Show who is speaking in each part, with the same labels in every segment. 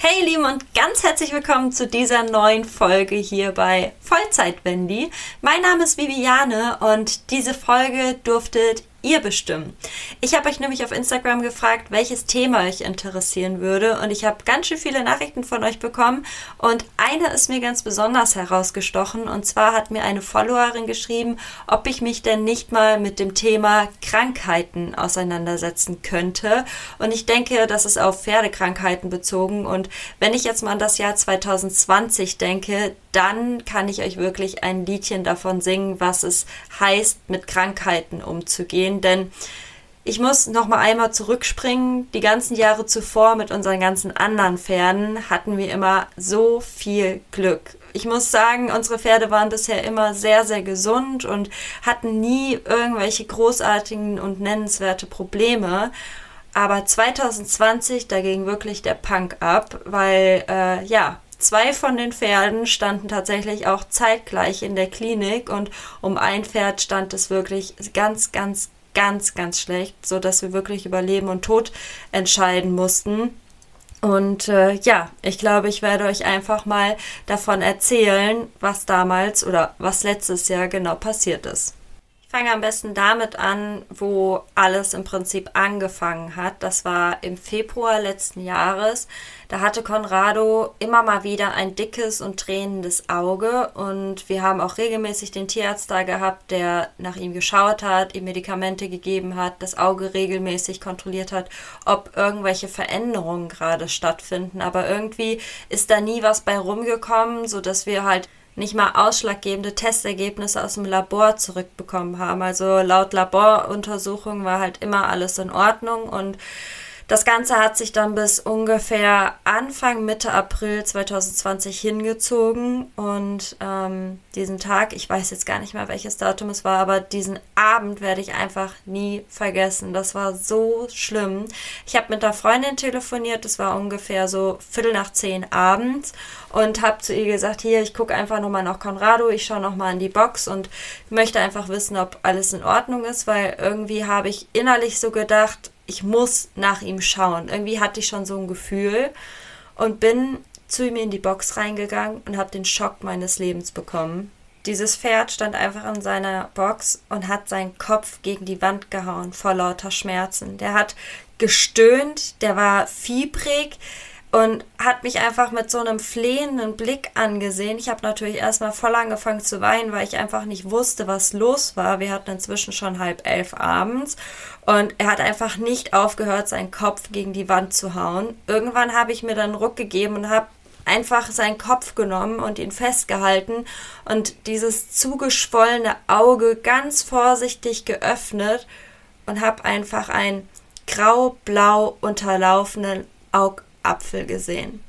Speaker 1: Hey Lieben und ganz herzlich willkommen zu dieser neuen Folge hier bei Vollzeit Wendy. Mein Name ist Viviane und diese Folge durftet ihr bestimmen. Ich habe euch nämlich auf Instagram gefragt, welches Thema euch interessieren würde. Und ich habe ganz schön viele Nachrichten von euch bekommen. Und eine ist mir ganz besonders herausgestochen. Und zwar hat mir eine Followerin geschrieben, ob ich mich denn nicht mal mit dem Thema Krankheiten auseinandersetzen könnte. Und ich denke, das ist auf Pferdekrankheiten bezogen. Und wenn ich jetzt mal an das Jahr 2020 denke, dann kann ich euch wirklich ein Liedchen davon singen, was es heißt, mit Krankheiten umzugehen. Denn ich muss noch mal einmal zurückspringen. Die ganzen Jahre zuvor mit unseren ganzen anderen Pferden hatten wir immer so viel Glück. Ich muss sagen, unsere Pferde waren bisher immer sehr, sehr gesund und hatten nie irgendwelche großartigen und nennenswerte Probleme. Aber 2020, da ging wirklich der Punk ab, weil, äh, ja, Zwei von den Pferden standen tatsächlich auch zeitgleich in der Klinik und um ein Pferd stand es wirklich ganz, ganz, ganz, ganz schlecht, so dass wir wirklich über Leben und Tod entscheiden mussten. Und äh, ja, ich glaube, ich werde euch einfach mal davon erzählen, was damals oder was letztes Jahr genau passiert ist. Fange am besten damit an, wo alles im Prinzip angefangen hat. Das war im Februar letzten Jahres. Da hatte Conrado immer mal wieder ein dickes und tränendes Auge und wir haben auch regelmäßig den Tierarzt da gehabt, der nach ihm geschaut hat, ihm Medikamente gegeben hat, das Auge regelmäßig kontrolliert hat, ob irgendwelche Veränderungen gerade stattfinden. Aber irgendwie ist da nie was bei rumgekommen, sodass wir halt nicht mal ausschlaggebende Testergebnisse aus dem Labor zurückbekommen haben. Also laut Laboruntersuchung war halt immer alles in Ordnung und das Ganze hat sich dann bis ungefähr Anfang, Mitte April 2020 hingezogen und ähm, diesen Tag, ich weiß jetzt gar nicht mehr, welches Datum es war, aber diesen Abend werde ich einfach nie vergessen. Das war so schlimm. Ich habe mit einer Freundin telefoniert, es war ungefähr so Viertel nach zehn abends und habe zu ihr gesagt, hier, ich gucke einfach nochmal nach Conrado, ich schaue nochmal in die Box und möchte einfach wissen, ob alles in Ordnung ist, weil irgendwie habe ich innerlich so gedacht, ich muss nach ihm schauen. Irgendwie hatte ich schon so ein Gefühl und bin zu ihm in die Box reingegangen und habe den Schock meines Lebens bekommen. Dieses Pferd stand einfach in seiner Box und hat seinen Kopf gegen die Wand gehauen vor lauter Schmerzen. Der hat gestöhnt, der war fiebrig, und hat mich einfach mit so einem flehenden Blick angesehen. Ich habe natürlich erstmal voll angefangen zu weinen, weil ich einfach nicht wusste, was los war. Wir hatten inzwischen schon halb elf abends und er hat einfach nicht aufgehört, seinen Kopf gegen die Wand zu hauen. Irgendwann habe ich mir dann Ruck gegeben und habe einfach seinen Kopf genommen und ihn festgehalten und dieses zugeschwollene Auge ganz vorsichtig geöffnet und habe einfach einen grau-blau unterlaufenen Aug Apfel gesehen.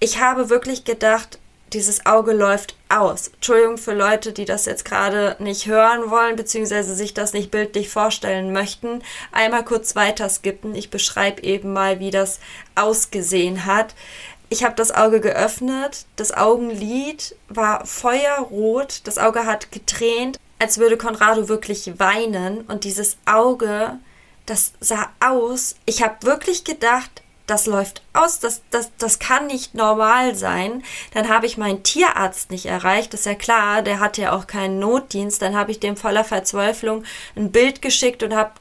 Speaker 1: Ich habe wirklich gedacht, dieses Auge läuft aus. Entschuldigung für Leute, die das jetzt gerade nicht hören wollen, beziehungsweise sich das nicht bildlich vorstellen möchten. Einmal kurz weiter skippen. Ich beschreibe eben mal, wie das ausgesehen hat. Ich habe das Auge geöffnet, das Augenlid war feuerrot, das Auge hat getränt, als würde Conrado wirklich weinen und dieses Auge, das sah aus. Ich habe wirklich gedacht, das läuft aus, das, das, das kann nicht normal sein. Dann habe ich meinen Tierarzt nicht erreicht, das ist ja klar, der hat ja auch keinen Notdienst. Dann habe ich dem voller Verzweiflung ein Bild geschickt und habe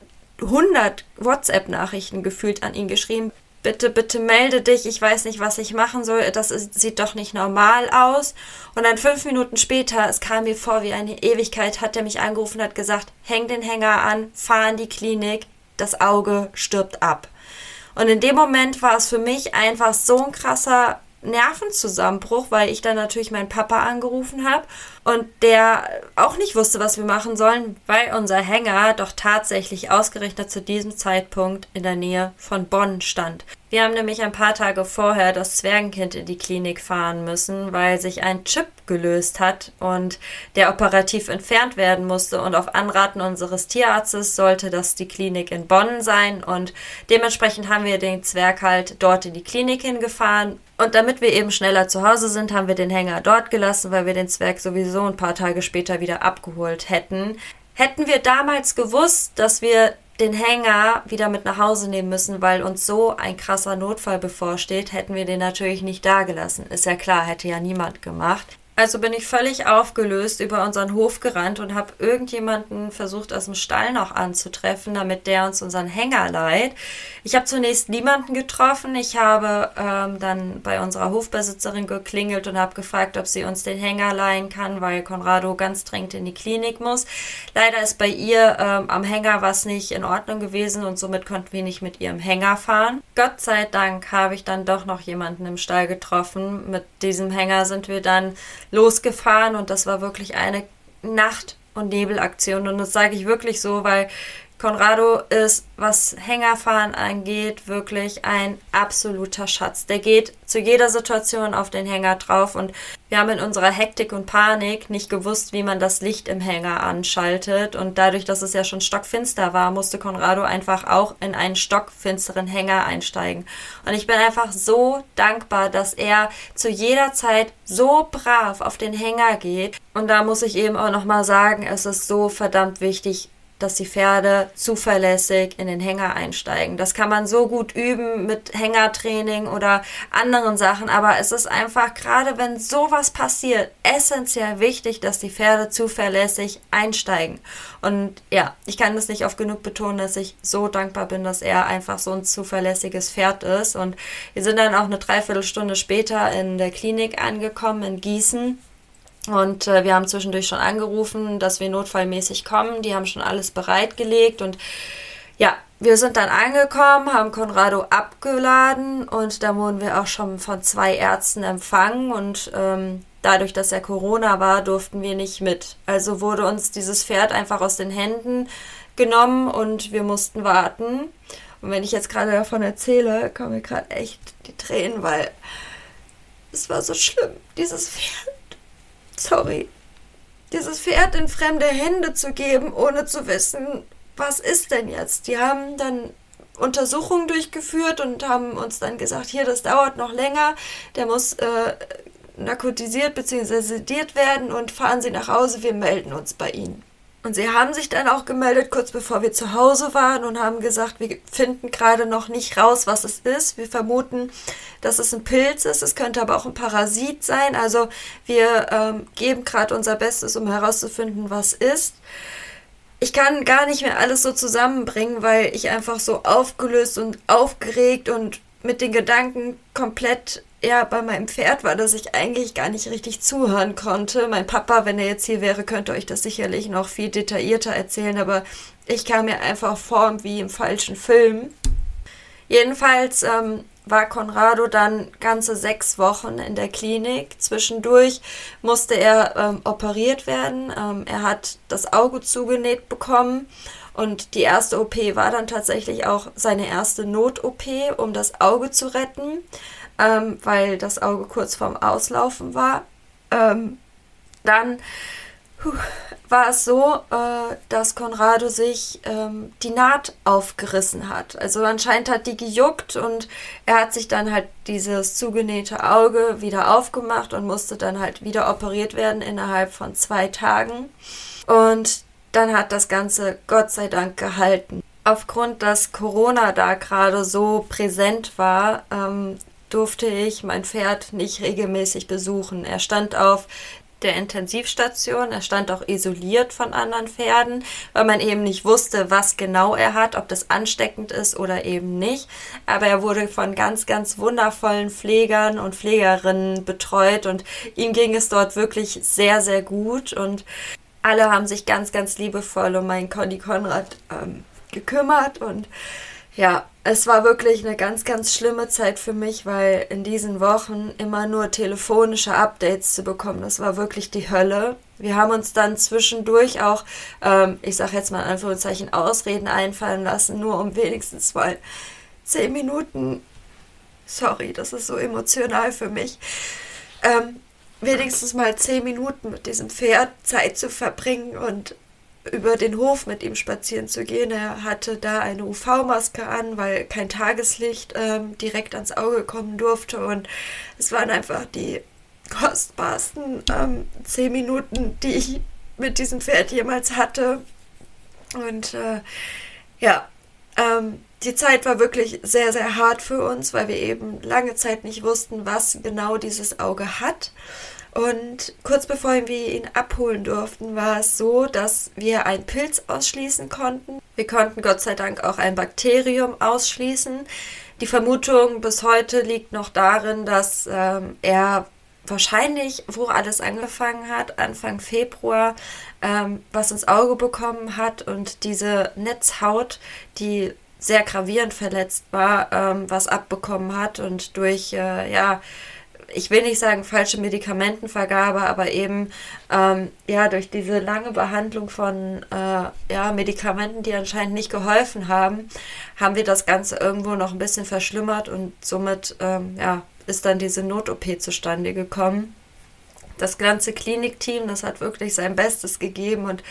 Speaker 1: 100 WhatsApp-Nachrichten gefühlt an ihn geschrieben. Bitte, bitte melde dich, ich weiß nicht, was ich machen soll, das ist, sieht doch nicht normal aus. Und dann fünf Minuten später, es kam mir vor wie eine Ewigkeit, hat er mich angerufen und hat gesagt, häng den Hänger an, fahr in die Klinik, das Auge stirbt ab. Und in dem Moment war es für mich einfach so ein krasser Nervenzusammenbruch, weil ich dann natürlich meinen Papa angerufen habe und der auch nicht wusste, was wir machen sollen, weil unser Hänger doch tatsächlich ausgerechnet zu diesem Zeitpunkt in der Nähe von Bonn stand. Wir haben nämlich ein paar Tage vorher das Zwergenkind in die Klinik fahren müssen, weil sich ein Chip gelöst hat und der operativ entfernt werden musste. Und auf Anraten unseres Tierarztes sollte das die Klinik in Bonn sein. Und dementsprechend haben wir den Zwerg halt dort in die Klinik hingefahren. Und damit wir eben schneller zu Hause sind, haben wir den Hänger dort gelassen, weil wir den Zwerg sowieso ein paar Tage später wieder abgeholt hätten. Hätten wir damals gewusst, dass wir den Hänger wieder mit nach Hause nehmen müssen, weil uns so ein krasser Notfall bevorsteht, hätten wir den natürlich nicht dagelassen. Ist ja klar, hätte ja niemand gemacht. Also bin ich völlig aufgelöst über unseren Hof gerannt und habe irgendjemanden versucht aus dem Stall noch anzutreffen, damit der uns unseren Hänger leiht. Ich habe zunächst niemanden getroffen. Ich habe ähm, dann bei unserer Hofbesitzerin geklingelt und habe gefragt, ob sie uns den Hänger leihen kann, weil Conrado ganz dringend in die Klinik muss. Leider ist bei ihr ähm, am Hänger was nicht in Ordnung gewesen und somit konnten wir nicht mit ihrem Hänger fahren. Gott sei Dank habe ich dann doch noch jemanden im Stall getroffen. Mit diesem Hänger sind wir dann losgefahren und das war wirklich eine Nacht- und Nebelaktion. Und das sage ich wirklich so, weil Conrado ist, was Hängerfahren angeht, wirklich ein absoluter Schatz. Der geht zu jeder Situation auf den Hänger drauf und wir haben in unserer Hektik und Panik nicht gewusst, wie man das Licht im Hänger anschaltet und dadurch, dass es ja schon stockfinster war, musste Conrado einfach auch in einen stockfinsteren Hänger einsteigen. Und ich bin einfach so dankbar, dass er zu jeder Zeit so brav auf den Hänger geht. Und da muss ich eben auch nochmal sagen, es ist so verdammt wichtig, dass die Pferde zuverlässig in den Hänger einsteigen. Das kann man so gut üben mit Hängertraining oder anderen Sachen, aber es ist einfach, gerade wenn sowas passiert, essentiell wichtig, dass die Pferde zuverlässig einsteigen. Und ja, ich kann das nicht oft genug betonen, dass ich so dankbar bin, dass er einfach so ein zuverlässiges Pferd ist. Und wir sind dann auch eine Dreiviertelstunde später in der Klinik angekommen in Gießen und äh, wir haben zwischendurch schon angerufen, dass wir notfallmäßig kommen. Die haben schon alles bereitgelegt. Und ja, wir sind dann angekommen, haben Conrado abgeladen und da wurden wir auch schon von zwei Ärzten empfangen. Und ähm, dadurch, dass er Corona war, durften wir nicht mit. Also wurde uns dieses Pferd einfach aus den Händen genommen und wir mussten warten. Und wenn ich jetzt gerade davon erzähle, kommen mir gerade echt die Tränen, weil es war so schlimm, dieses Pferd sorry, dieses Pferd in fremde Hände zu geben, ohne zu wissen, was ist denn jetzt? Die haben dann Untersuchungen durchgeführt und haben uns dann gesagt, hier, das dauert noch länger, der muss äh, narkotisiert bzw. sediert werden und fahren Sie nach Hause, wir melden uns bei Ihnen. Und sie haben sich dann auch gemeldet, kurz bevor wir zu Hause waren und haben gesagt, wir finden gerade noch nicht raus, was es ist. Wir vermuten, dass es ein Pilz ist. Es könnte aber auch ein Parasit sein. Also wir ähm, geben gerade unser Bestes, um herauszufinden, was ist. Ich kann gar nicht mehr alles so zusammenbringen, weil ich einfach so aufgelöst und aufgeregt und mit den Gedanken komplett eher bei meinem Pferd war, dass ich eigentlich gar nicht richtig zuhören konnte. Mein Papa, wenn er jetzt hier wäre, könnte euch das sicherlich noch viel detaillierter erzählen, aber ich kam mir einfach vor wie im falschen Film. Jedenfalls ähm, war Conrado dann ganze sechs Wochen in der Klinik. Zwischendurch musste er ähm, operiert werden. Ähm, er hat das Auge zugenäht bekommen und die erste OP war dann tatsächlich auch seine erste Not-OP, um das Auge zu retten ähm, weil das Auge kurz vorm Auslaufen war. Ähm, dann puh, war es so, äh, dass Conrado sich ähm, die Naht aufgerissen hat. Also anscheinend hat die gejuckt und er hat sich dann halt dieses zugenähte Auge wieder aufgemacht und musste dann halt wieder operiert werden innerhalb von zwei Tagen. Und dann hat das Ganze Gott sei Dank gehalten. Aufgrund, dass Corona da gerade so präsent war, ähm, durfte ich mein Pferd nicht regelmäßig besuchen. Er stand auf der Intensivstation. Er stand auch isoliert von anderen Pferden, weil man eben nicht wusste, was genau er hat, ob das ansteckend ist oder eben nicht. Aber er wurde von ganz, ganz wundervollen Pflegern und Pflegerinnen betreut und ihm ging es dort wirklich sehr, sehr gut und alle haben sich ganz, ganz liebevoll um meinen Conny Konrad ähm, gekümmert und ja, es war wirklich eine ganz, ganz schlimme Zeit für mich, weil in diesen Wochen immer nur telefonische Updates zu bekommen, das war wirklich die Hölle. Wir haben uns dann zwischendurch auch, ähm, ich sage jetzt mal in Anführungszeichen, Ausreden einfallen lassen, nur um wenigstens mal zehn Minuten, sorry, das ist so emotional für mich, ähm, wenigstens mal zehn Minuten mit diesem Pferd Zeit zu verbringen und über den Hof mit ihm spazieren zu gehen. Er hatte da eine UV-Maske an, weil kein Tageslicht ähm, direkt ans Auge kommen durfte. Und es waren einfach die kostbarsten ähm, zehn Minuten, die ich mit diesem Pferd jemals hatte. Und äh, Ja, ähm, die Zeit war wirklich sehr, sehr hart für uns, weil wir eben lange Zeit nicht wussten, was genau dieses Auge hat. Und kurz bevor wir ihn abholen durften, war es so, dass wir einen Pilz ausschließen konnten. Wir konnten Gott sei Dank auch ein Bakterium ausschließen. Die Vermutung bis heute liegt noch darin, dass ähm, er wahrscheinlich, wo alles angefangen hat, Anfang Februar, ähm, was ins Auge bekommen hat und diese Netzhaut, die sehr gravierend verletzt war, ähm, was abbekommen hat und durch, äh, ja, ich will nicht sagen falsche Medikamentenvergabe, aber eben ähm, ja durch diese lange Behandlung von äh, ja, Medikamenten, die anscheinend nicht geholfen haben, haben wir das Ganze irgendwo noch ein bisschen verschlimmert und somit ähm, ja, ist dann diese Not-OP zustande gekommen das ganze Klinikteam, das hat wirklich sein Bestes gegeben. Und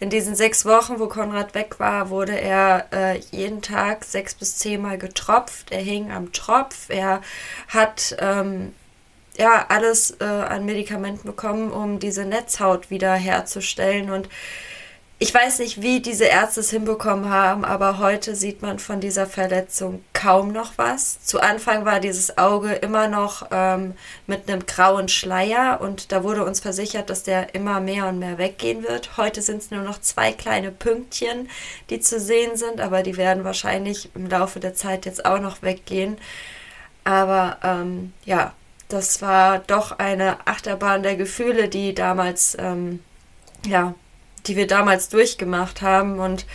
Speaker 1: in diesen sechs Wochen, wo Konrad weg war, wurde er äh, jeden Tag sechs bis zehnmal getropft. Er hing am Tropf. Er hat ähm, ja alles äh, an Medikamenten bekommen, um diese Netzhaut wieder herzustellen. Und ich weiß nicht, wie diese Ärzte es hinbekommen haben, aber heute sieht man von dieser Verletzung kaum noch was. Zu Anfang war dieses Auge immer noch ähm, mit einem grauen Schleier und da wurde uns versichert, dass der immer mehr und mehr weggehen wird. Heute sind es nur noch zwei kleine Pünktchen, die zu sehen sind, aber die werden wahrscheinlich im Laufe der Zeit jetzt auch noch weggehen. Aber ähm, ja, das war doch eine Achterbahn der Gefühle, die damals ähm, ja die wir damals durchgemacht haben. Und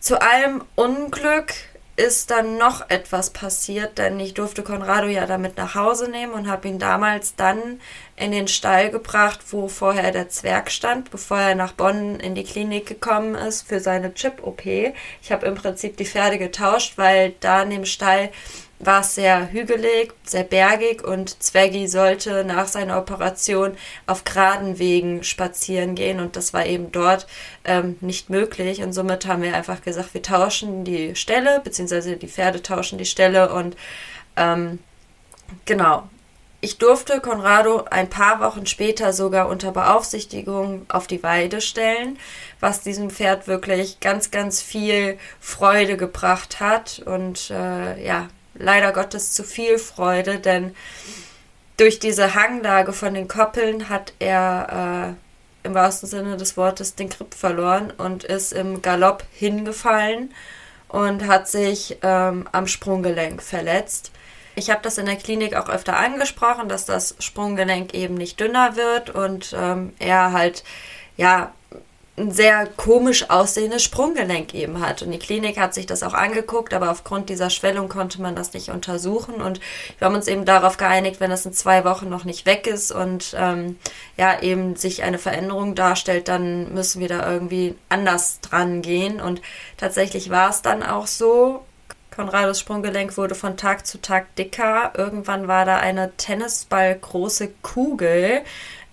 Speaker 1: zu allem Unglück ist dann noch etwas passiert, denn ich durfte Conrado ja damit nach Hause nehmen und habe ihn damals dann in den Stall gebracht, wo vorher der Zwerg stand, bevor er nach Bonn in die Klinik gekommen ist für seine Chip-OP. Ich habe im Prinzip die Pferde getauscht, weil da in dem Stall war es sehr hügelig, sehr bergig und Zweggi sollte nach seiner Operation auf geraden Wegen spazieren gehen und das war eben dort ähm, nicht möglich und somit haben wir einfach gesagt, wir tauschen die Stelle, beziehungsweise die Pferde tauschen die Stelle und ähm, genau. Ich durfte Conrado ein paar Wochen später sogar unter Beaufsichtigung auf die Weide stellen, was diesem Pferd wirklich ganz, ganz viel Freude gebracht hat. Und äh, ja, leider Gottes zu viel Freude, denn durch diese Hanglage von den Koppeln hat er äh, im wahrsten Sinne des Wortes den Grip verloren und ist im Galopp hingefallen und hat sich ähm, am Sprunggelenk verletzt. Ich habe das in der Klinik auch öfter angesprochen, dass das Sprunggelenk eben nicht dünner wird und ähm, er halt ja ein sehr komisch aussehendes Sprunggelenk eben hat. Und die Klinik hat sich das auch angeguckt, aber aufgrund dieser Schwellung konnte man das nicht untersuchen. Und wir haben uns eben darauf geeinigt, wenn das in zwei Wochen noch nicht weg ist und ähm, ja, eben sich eine Veränderung darstellt, dann müssen wir da irgendwie anders dran gehen. Und tatsächlich war es dann auch so. Konrados Sprunggelenk wurde von Tag zu Tag dicker. Irgendwann war da eine Tennisballgroße Kugel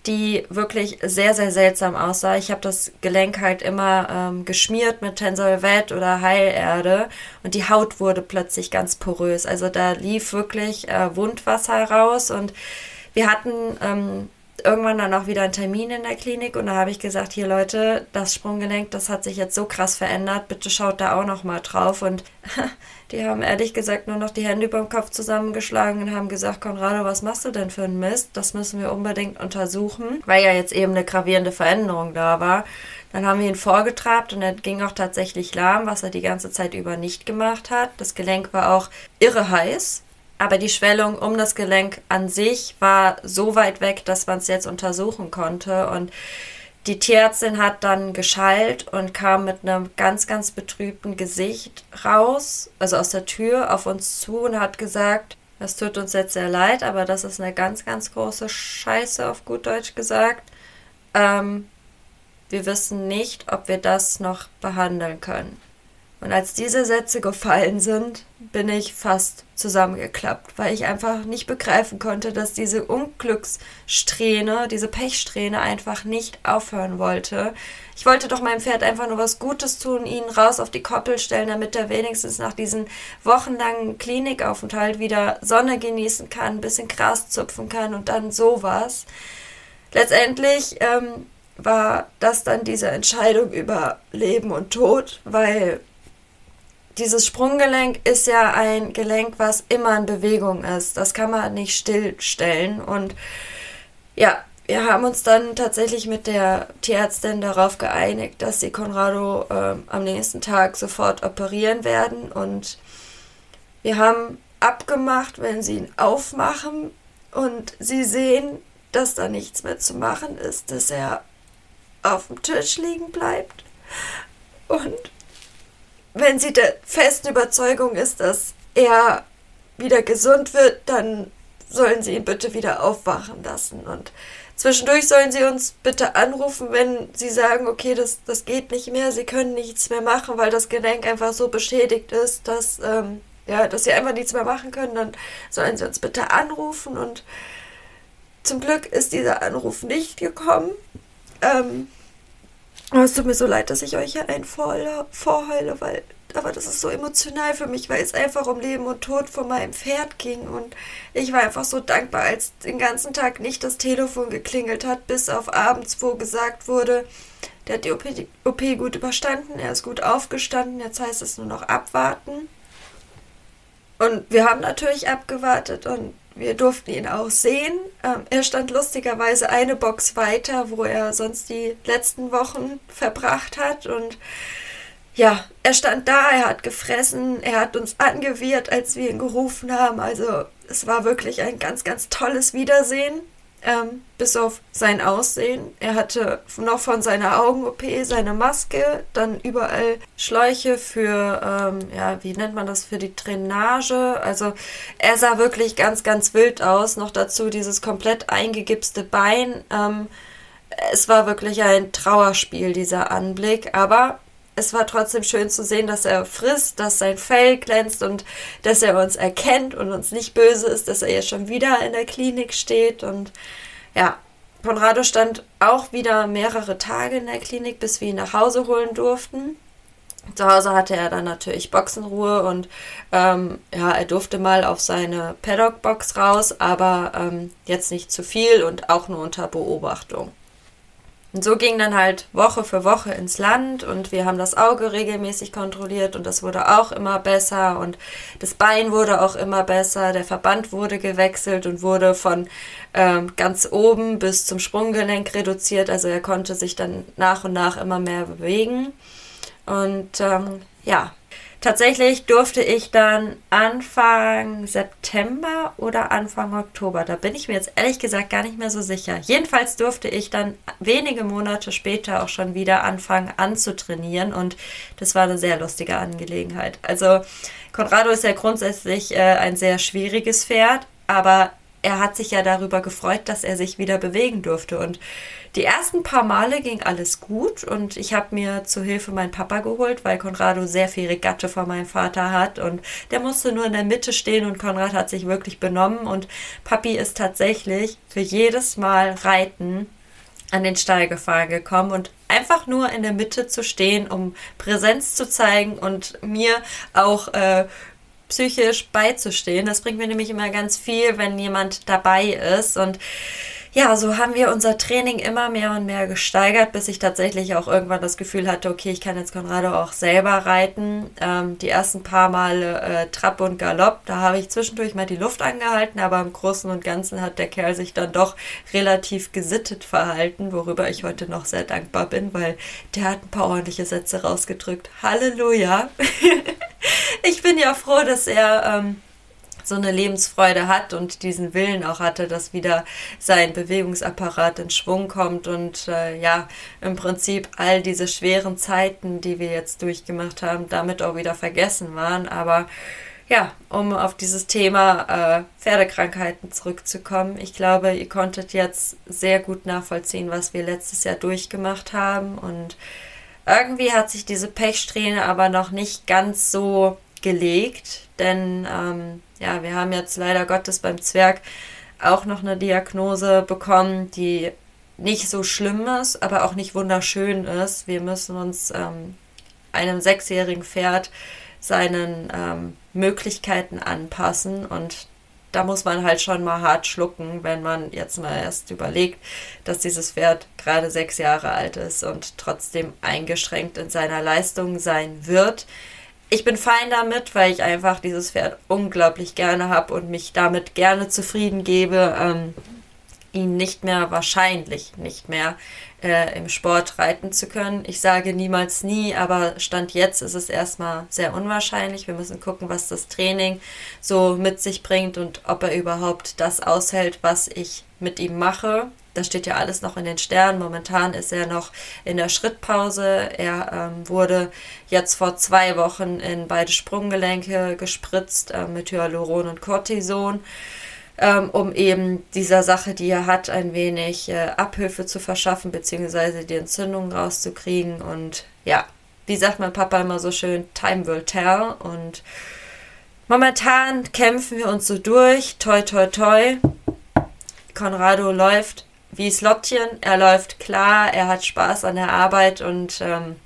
Speaker 1: die wirklich sehr, sehr seltsam aussah. Ich habe das Gelenk halt immer ähm, geschmiert mit Tensolvet oder Heilerde und die Haut wurde plötzlich ganz porös. Also da lief wirklich äh, Wundwasser raus und wir hatten ähm, irgendwann dann auch wieder einen Termin in der Klinik und da habe ich gesagt, hier Leute, das Sprunggelenk, das hat sich jetzt so krass verändert, bitte schaut da auch noch mal drauf und die haben ehrlich gesagt nur noch die Hände über dem Kopf zusammengeschlagen und haben gesagt, Conrado, was machst du denn für einen Mist? Das müssen wir unbedingt untersuchen, weil ja jetzt eben eine gravierende Veränderung da war. Dann haben wir ihn vorgetrabt und er ging auch tatsächlich lahm, was er die ganze Zeit über nicht gemacht hat. Das Gelenk war auch irre heiß aber die Schwellung um das Gelenk an sich war so weit weg, dass man es jetzt untersuchen konnte. Und die Tierärztin hat dann geschallt und kam mit einem ganz, ganz betrübten Gesicht raus, also aus der Tür auf uns zu und hat gesagt, es tut uns jetzt sehr leid, aber das ist eine ganz, ganz große Scheiße, auf gut Deutsch gesagt. Ähm, wir wissen nicht, ob wir das noch behandeln können. Und als diese Sätze gefallen sind, bin ich fast zusammengeklappt, weil ich einfach nicht begreifen konnte, dass diese Unglückssträhne, diese Pechsträhne einfach nicht aufhören wollte. Ich wollte doch meinem Pferd einfach nur was Gutes tun, ihn raus auf die Koppel stellen, damit er wenigstens nach diesem wochenlangen Klinikaufenthalt wieder Sonne genießen kann, ein bisschen Gras zupfen kann und dann sowas. Letztendlich ähm, war das dann diese Entscheidung über Leben und Tod, weil dieses Sprunggelenk ist ja ein Gelenk, was immer in Bewegung ist. Das kann man nicht stillstellen. Und ja, wir haben uns dann tatsächlich mit der Tierärztin darauf geeinigt, dass sie Conrado äh, am nächsten Tag sofort operieren werden. Und wir haben abgemacht, wenn sie ihn aufmachen und sie sehen, dass da nichts mehr zu machen ist, dass er auf dem Tisch liegen bleibt. Und wenn sie der festen Überzeugung ist, dass er wieder gesund wird, dann sollen sie ihn bitte wieder aufwachen lassen. Und zwischendurch sollen sie uns bitte anrufen, wenn sie sagen, okay, das, das geht nicht mehr, sie können nichts mehr machen, weil das Gelenk einfach so beschädigt ist, dass, ähm, ja, dass sie einfach nichts mehr machen können, dann sollen sie uns bitte anrufen. Und zum Glück ist dieser Anruf nicht gekommen. Ähm, Oh, es tut mir so leid, dass ich euch hier ein vorheule, weil, aber das ist so emotional für mich, weil es einfach um Leben und Tod von meinem Pferd ging und ich war einfach so dankbar, als den ganzen Tag nicht das Telefon geklingelt hat, bis auf abends, wo gesagt wurde, der hat die OP, OP gut überstanden, er ist gut aufgestanden, jetzt heißt es nur noch abwarten. Und wir haben natürlich abgewartet und wir durften ihn auch sehen. Ähm, er stand lustigerweise eine Box weiter, wo er sonst die letzten Wochen verbracht hat. Und ja, er stand da, er hat gefressen, er hat uns angewirrt, als wir ihn gerufen haben. Also es war wirklich ein ganz, ganz tolles Wiedersehen ähm, bis auf sein Aussehen. Er hatte noch von seiner Augen-OP seine Maske, dann überall Schläuche für, ähm, ja, wie nennt man das, für die Drainage. Also er sah wirklich ganz, ganz wild aus. Noch dazu dieses komplett eingegipste Bein. Ähm, es war wirklich ein Trauerspiel, dieser Anblick. Aber es war trotzdem schön zu sehen, dass er frisst, dass sein Fell glänzt und dass er uns erkennt und uns nicht böse ist, dass er jetzt schon wieder in der Klinik steht. Und ja, Conrado stand auch wieder mehrere Tage in der Klinik, bis wir ihn nach Hause holen durften. Zu Hause hatte er dann natürlich Boxenruhe und ähm, ja, er durfte mal auf seine Paddock-Box raus, aber ähm, jetzt nicht zu viel und auch nur unter Beobachtung. Und so ging dann halt Woche für Woche ins Land und wir haben das Auge regelmäßig kontrolliert und das wurde auch immer besser und das Bein wurde auch immer besser, der Verband wurde gewechselt und wurde von ähm, ganz oben bis zum Sprunggelenk reduziert, also er konnte sich dann nach und nach immer mehr bewegen. Und ähm, ja, Tatsächlich durfte ich dann Anfang September oder Anfang Oktober, da bin ich mir jetzt ehrlich gesagt gar nicht mehr so sicher. Jedenfalls durfte ich dann wenige Monate später auch schon wieder anfangen anzutrainieren und das war eine sehr lustige Angelegenheit. Also Conrado ist ja grundsätzlich äh, ein sehr schwieriges Pferd, aber er hat sich ja darüber gefreut, dass er sich wieder bewegen durfte. Und die ersten paar Male ging alles gut und ich habe mir zu Hilfe meinen Papa geholt, weil Konrado sehr viel Regatte von meinem Vater hat und der musste nur in der Mitte stehen und Konrad hat sich wirklich benommen und Papi ist tatsächlich für jedes Mal Reiten an den Stall gefahren gekommen und einfach nur in der Mitte zu stehen, um Präsenz zu zeigen und mir auch äh, psychisch beizustehen. Das bringt mir nämlich immer ganz viel, wenn jemand dabei ist. Und ja, so haben wir unser Training immer mehr und mehr gesteigert, bis ich tatsächlich auch irgendwann das Gefühl hatte, okay, ich kann jetzt Conrado auch selber reiten. Ähm, die ersten paar Male äh, Trab und Galopp, da habe ich zwischendurch mal die Luft angehalten, aber im Großen und Ganzen hat der Kerl sich dann doch relativ gesittet verhalten, worüber ich heute noch sehr dankbar bin, weil der hat ein paar ordentliche Sätze rausgedrückt. Halleluja! ich bin ja froh, dass er ähm, so eine Lebensfreude hat und diesen Willen auch hatte, dass wieder sein Bewegungsapparat in Schwung kommt und äh, ja, im Prinzip all diese schweren Zeiten, die wir jetzt durchgemacht haben, damit auch wieder vergessen waren. Aber ja, um auf dieses Thema äh, Pferdekrankheiten zurückzukommen, ich glaube, ihr konntet jetzt sehr gut nachvollziehen, was wir letztes Jahr durchgemacht haben und irgendwie hat sich diese Pechsträhne aber noch nicht ganz so gelegt, denn ähm, ja, wir haben jetzt leider Gottes beim Zwerg auch noch eine Diagnose bekommen, die nicht so schlimm ist, aber auch nicht wunderschön ist. Wir müssen uns ähm, einem sechsjährigen Pferd seinen ähm, Möglichkeiten anpassen und da muss man halt schon mal hart schlucken, wenn man jetzt mal erst überlegt, dass dieses Pferd gerade sechs Jahre alt ist und trotzdem eingeschränkt in seiner Leistung sein wird. Ich bin fein damit, weil ich einfach dieses Pferd unglaublich gerne habe und mich damit gerne zufrieden gebe, ähm, ihn nicht mehr, wahrscheinlich nicht mehr äh, im Sport reiten zu können. Ich sage niemals nie, aber Stand jetzt ist es erstmal sehr unwahrscheinlich. Wir müssen gucken, was das Training so mit sich bringt und ob er überhaupt das aushält, was ich mit ihm mache. Das steht ja alles noch in den Sternen. Momentan ist er noch in der Schrittpause. Er ähm, wurde jetzt vor zwei Wochen in beide Sprunggelenke gespritzt äh, mit Hyaluron und Cortison ähm, um eben dieser Sache, die er hat, ein wenig äh, Abhilfe zu verschaffen, beziehungsweise die Entzündung rauszukriegen. Und ja, wie sagt mein Papa immer so schön, Time will tell. Und momentan kämpfen wir uns so durch. Toi, toi, toi. Conrado läuft wie Slottchen. Er läuft klar, er hat Spaß an der Arbeit und ähm,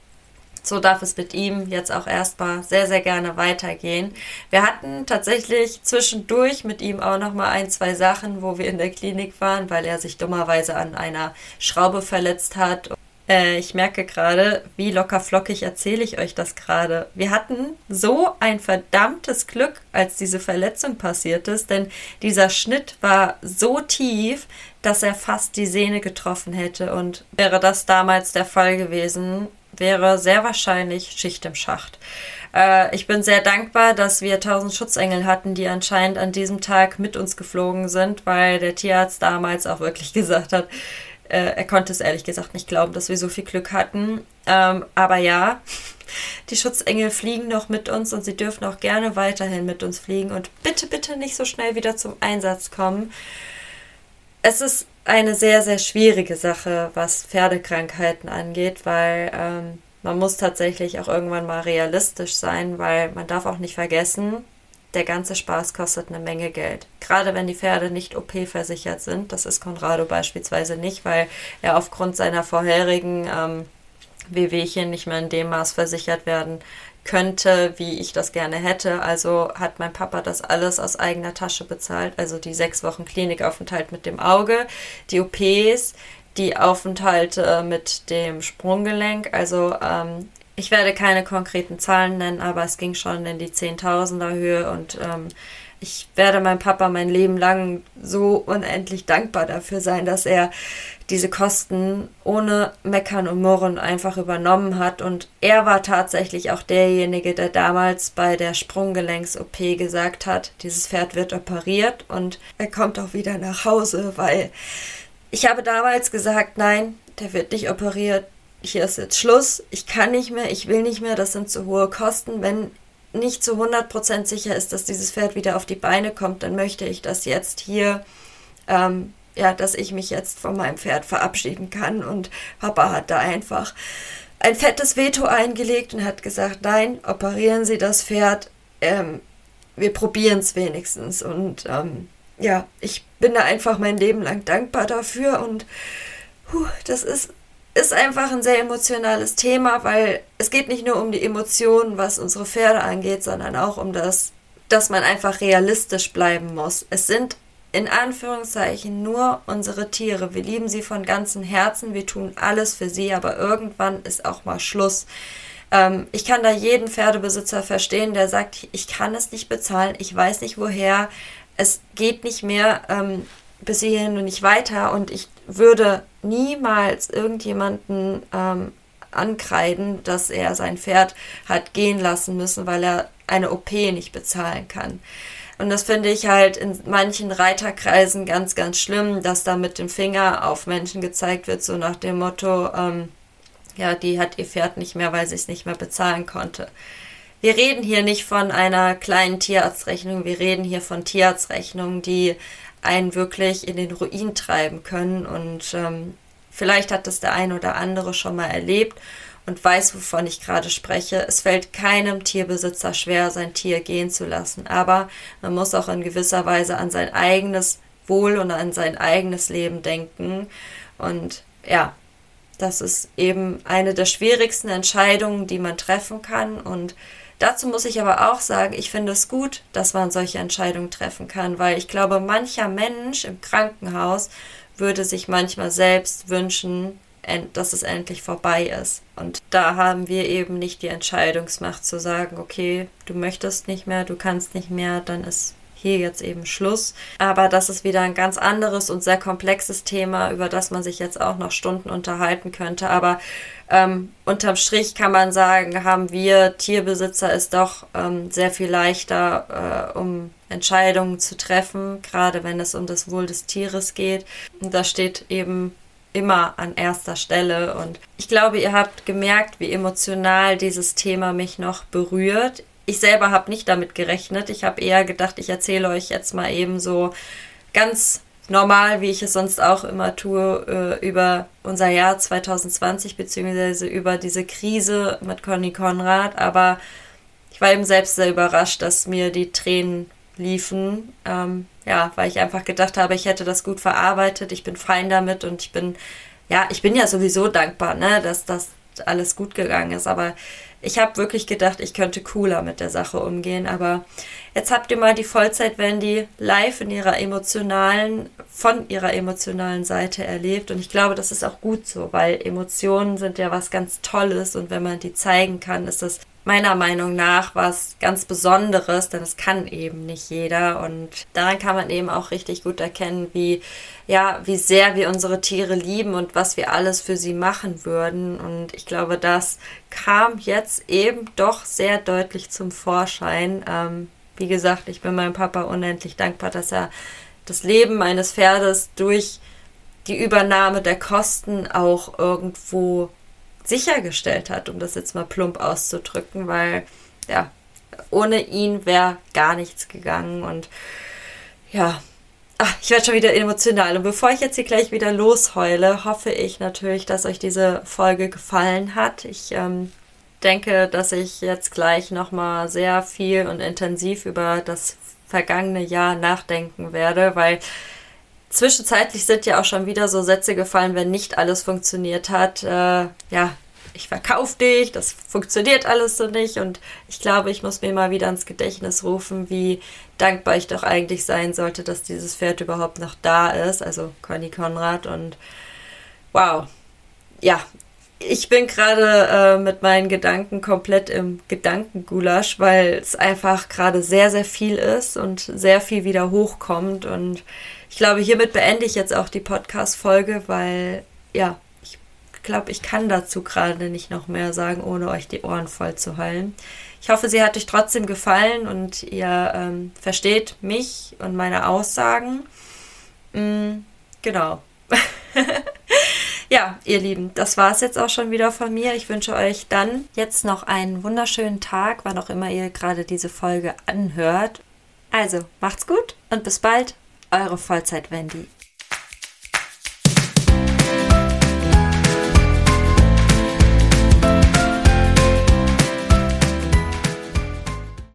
Speaker 1: so darf es mit ihm jetzt auch erstmal sehr, sehr gerne weitergehen. Wir hatten tatsächlich zwischendurch mit ihm auch nochmal ein, zwei Sachen, wo wir in der Klinik waren, weil er sich dummerweise an einer Schraube verletzt hat. Äh, ich merke gerade, wie locker flockig erzähle ich euch das gerade. Wir hatten so ein verdammtes Glück, als diese Verletzung passiert ist, denn dieser Schnitt war so tief, dass er fast die Sehne getroffen hätte. Und wäre das damals der Fall gewesen, wäre sehr wahrscheinlich Schicht im Schacht. Äh, ich bin sehr dankbar, dass wir 1000 Schutzengel hatten, die anscheinend an diesem Tag mit uns geflogen sind, weil der Tierarzt damals auch wirklich gesagt hat, äh, er konnte es ehrlich gesagt nicht glauben, dass wir so viel Glück hatten. Ähm, aber ja, die Schutzengel fliegen noch mit uns und sie dürfen auch gerne weiterhin mit uns fliegen und bitte, bitte nicht so schnell wieder zum Einsatz kommen. Es ist eine sehr, sehr schwierige Sache, was Pferdekrankheiten angeht, weil ähm, man muss tatsächlich auch irgendwann mal realistisch sein, weil man darf auch nicht vergessen, der ganze Spaß kostet eine Menge Geld. Gerade wenn die Pferde nicht OP-versichert sind, das ist Conrado beispielsweise nicht, weil er aufgrund seiner vorherigen ähm, Wehwehchen nicht mehr in dem Maß versichert werden könnte, wie ich das gerne hätte. Also hat mein Papa das alles aus eigener Tasche bezahlt. Also die sechs Wochen Klinikaufenthalt mit dem Auge, die OPs, die Aufenthalte mit dem Sprunggelenk. Also ähm, ich werde keine konkreten Zahlen nennen, aber es ging schon in die Zehntausender Höhe und ähm, ich werde meinem Papa mein Leben lang so unendlich dankbar dafür sein, dass er diese Kosten ohne Meckern und Murren einfach übernommen hat. Und er war tatsächlich auch derjenige, der damals bei der Sprunggelenks-OP gesagt hat, dieses Pferd wird operiert und er kommt auch wieder nach Hause, weil ich habe damals gesagt, nein, der wird nicht operiert. Hier ist jetzt Schluss. Ich kann nicht mehr, ich will nicht mehr, das sind zu hohe Kosten. Wenn nicht zu 100% sicher ist, dass dieses Pferd wieder auf die Beine kommt, dann möchte ich das jetzt hier, ähm, ja, dass ich mich jetzt von meinem Pferd verabschieden kann. Und Papa hat da einfach ein fettes Veto eingelegt und hat gesagt, nein, operieren Sie das Pferd, ähm, wir probieren es wenigstens. Und ähm, ja, ich bin da einfach mein Leben lang dankbar dafür und puh, das ist ist einfach ein sehr emotionales Thema, weil es geht nicht nur um die Emotionen, was unsere Pferde angeht, sondern auch um das, dass man einfach realistisch bleiben muss. Es sind in Anführungszeichen nur unsere Tiere. Wir lieben sie von ganzem Herzen, wir tun alles für sie, aber irgendwann ist auch mal Schluss. Ähm, ich kann da jeden Pferdebesitzer verstehen, der sagt, ich kann es nicht bezahlen, ich weiß nicht woher, es geht nicht mehr ähm, bis hierhin und nicht weiter und ich würde niemals irgendjemanden ähm, ankreiden, dass er sein Pferd hat gehen lassen müssen, weil er eine OP nicht bezahlen kann. Und das finde ich halt in manchen Reiterkreisen ganz, ganz schlimm, dass da mit dem Finger auf Menschen gezeigt wird, so nach dem Motto, ähm, ja, die hat ihr Pferd nicht mehr, weil sie es nicht mehr bezahlen konnte. Wir reden hier nicht von einer kleinen Tierarztrechnung, wir reden hier von Tierarztrechnungen, die einen wirklich in den Ruin treiben können. Und ähm, vielleicht hat das der ein oder andere schon mal erlebt und weiß, wovon ich gerade spreche. Es fällt keinem Tierbesitzer schwer, sein Tier gehen zu lassen. Aber man muss auch in gewisser Weise an sein eigenes Wohl und an sein eigenes Leben denken. Und ja, das ist eben eine der schwierigsten Entscheidungen, die man treffen kann. Und Dazu muss ich aber auch sagen, ich finde es gut, dass man solche Entscheidungen treffen kann, weil ich glaube, mancher Mensch im Krankenhaus würde sich manchmal selbst wünschen, dass es endlich vorbei ist. Und da haben wir eben nicht die Entscheidungsmacht zu sagen, okay, du möchtest nicht mehr, du kannst nicht mehr, dann ist hier jetzt eben Schluss. Aber das ist wieder ein ganz anderes und sehr komplexes Thema, über das man sich jetzt auch noch Stunden unterhalten könnte. Aber ähm, unterm Strich kann man sagen, haben wir Tierbesitzer es doch ähm, sehr viel leichter, äh, um Entscheidungen zu treffen, gerade wenn es um das Wohl des Tieres geht. Und das steht eben immer an erster Stelle. Und ich glaube, ihr habt gemerkt, wie emotional dieses Thema mich noch berührt ich selber habe nicht damit gerechnet. Ich habe eher gedacht, ich erzähle euch jetzt mal eben so ganz normal, wie ich es sonst auch immer tue, äh, über unser Jahr 2020 beziehungsweise über diese Krise mit Conny Konrad. Aber ich war eben selbst sehr überrascht, dass mir die Tränen liefen. Ähm, ja, weil ich einfach gedacht habe, ich hätte das gut verarbeitet. Ich bin fein damit und ich bin, ja, ich bin ja sowieso dankbar, ne, dass das alles gut gegangen ist. Aber ich habe wirklich gedacht, ich könnte cooler mit der Sache umgehen, aber jetzt habt ihr mal die Vollzeit-Wendy live in ihrer emotionalen, von ihrer emotionalen Seite erlebt. Und ich glaube, das ist auch gut so, weil Emotionen sind ja was ganz Tolles. Und wenn man die zeigen kann, ist das meiner Meinung nach was ganz Besonderes, denn es kann eben nicht jeder und daran kann man eben auch richtig gut erkennen, wie ja, wie sehr wir unsere Tiere lieben und was wir alles für sie machen würden und ich glaube, das kam jetzt eben doch sehr deutlich zum Vorschein. Ähm, wie gesagt, ich bin meinem Papa unendlich dankbar, dass er das Leben meines Pferdes durch die Übernahme der Kosten auch irgendwo sichergestellt hat, um das jetzt mal plump auszudrücken, weil ja, ohne ihn wäre gar nichts gegangen und ja, ach, ich werde schon wieder emotional. Und bevor ich jetzt hier gleich wieder losheule, hoffe ich natürlich, dass euch diese Folge gefallen hat. Ich ähm, denke, dass ich jetzt gleich nochmal sehr viel und intensiv über das vergangene Jahr nachdenken werde, weil Zwischenzeitlich sind ja auch schon wieder so Sätze gefallen, wenn nicht alles funktioniert hat. Äh, ja, ich verkaufe dich, das funktioniert alles so nicht. Und ich glaube, ich muss mir mal wieder ins Gedächtnis rufen, wie dankbar ich doch eigentlich sein sollte, dass dieses Pferd überhaupt noch da ist. Also Conny Konrad. Und wow. Ja, ich bin gerade äh, mit meinen Gedanken komplett im Gedankengulasch, weil es einfach gerade sehr, sehr viel ist und sehr viel wieder hochkommt. Und ich glaube, hiermit beende ich jetzt auch die Podcast-Folge, weil ja, ich glaube, ich kann dazu gerade nicht noch mehr sagen, ohne euch die Ohren voll zu heulen. Ich hoffe, sie hat euch trotzdem gefallen und ihr ähm, versteht mich und meine Aussagen. Mm, genau. ja, ihr Lieben, das war es jetzt auch schon wieder von mir. Ich wünsche euch dann jetzt noch einen wunderschönen Tag, wann auch immer ihr gerade diese Folge anhört. Also, macht's gut und bis bald eure Vollzeit-Wendy.